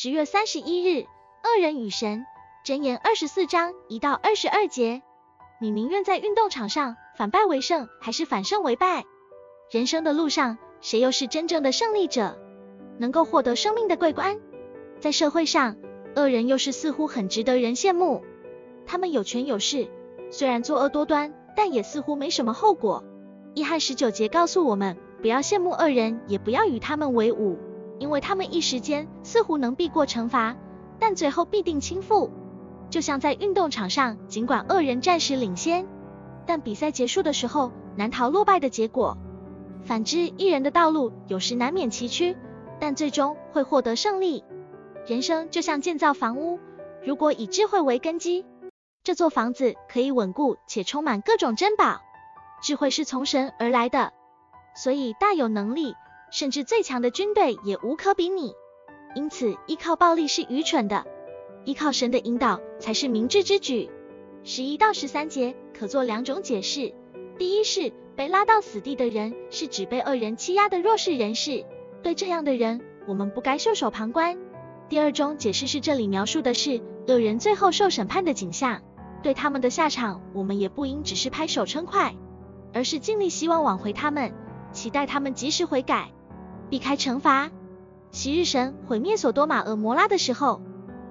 十月三十一日，恶人与神，箴言二十四章一到二十二节。你宁愿在运动场上反败为胜，还是反胜为败？人生的路上，谁又是真正的胜利者？能够获得生命的桂冠？在社会上，恶人又是似乎很值得人羡慕。他们有权有势，虽然作恶多端，但也似乎没什么后果。一和十九节告诉我们，不要羡慕恶人，也不要与他们为伍，因为他们一时间似乎能避过惩罚，但最后必定倾覆。就像在运动场上，尽管恶人暂时领先，但比赛结束的时候难逃落败的结果。反之，一人的道路有时难免崎岖，但最终会获得胜利。人生就像建造房屋，如果以智慧为根基，这座房子可以稳固且充满各种珍宝。智慧是从神而来的，所以大有能力，甚至最强的军队也无可比拟。因此，依靠暴力是愚蠢的。依靠神的引导才是明智之举。十一到十三节可做两种解释：第一是被拉到死地的人，是指被恶人欺压的弱势人士，对这样的人，我们不该袖手旁观。第二种解释是这里描述的是恶人最后受审判的景象，对他们的下场，我们也不应只是拍手称快，而是尽力希望挽回他们，期待他们及时悔改，避开惩罚。昔日神毁灭所多玛蛾摩拉的时候。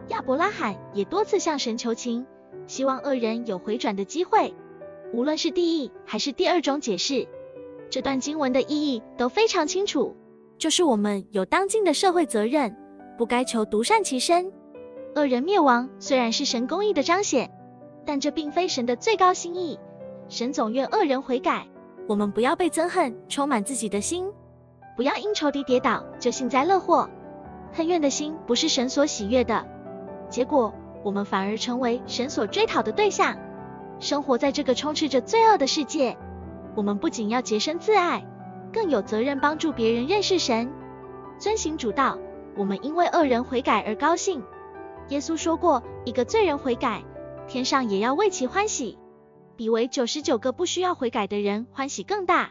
亚伯拉罕也多次向神求情，希望恶人有回转的机会。无论是第一还是第二种解释，这段经文的意义都非常清楚，就是我们有当尽的社会责任，不该求独善其身。恶人灭亡虽然是神公义的彰显，但这并非神的最高心意。神总愿恶人悔改，我们不要被憎恨充满自己的心，不要因仇敌跌倒就幸灾乐祸。恨怨的心不是神所喜悦的。结果，我们反而成为神所追讨的对象。生活在这个充斥着罪恶的世界，我们不仅要洁身自爱，更有责任帮助别人认识神，遵行主道。我们因为恶人悔改而高兴。耶稣说过，一个罪人悔改，天上也要为其欢喜，比为九十九个不需要悔改的人欢喜更大。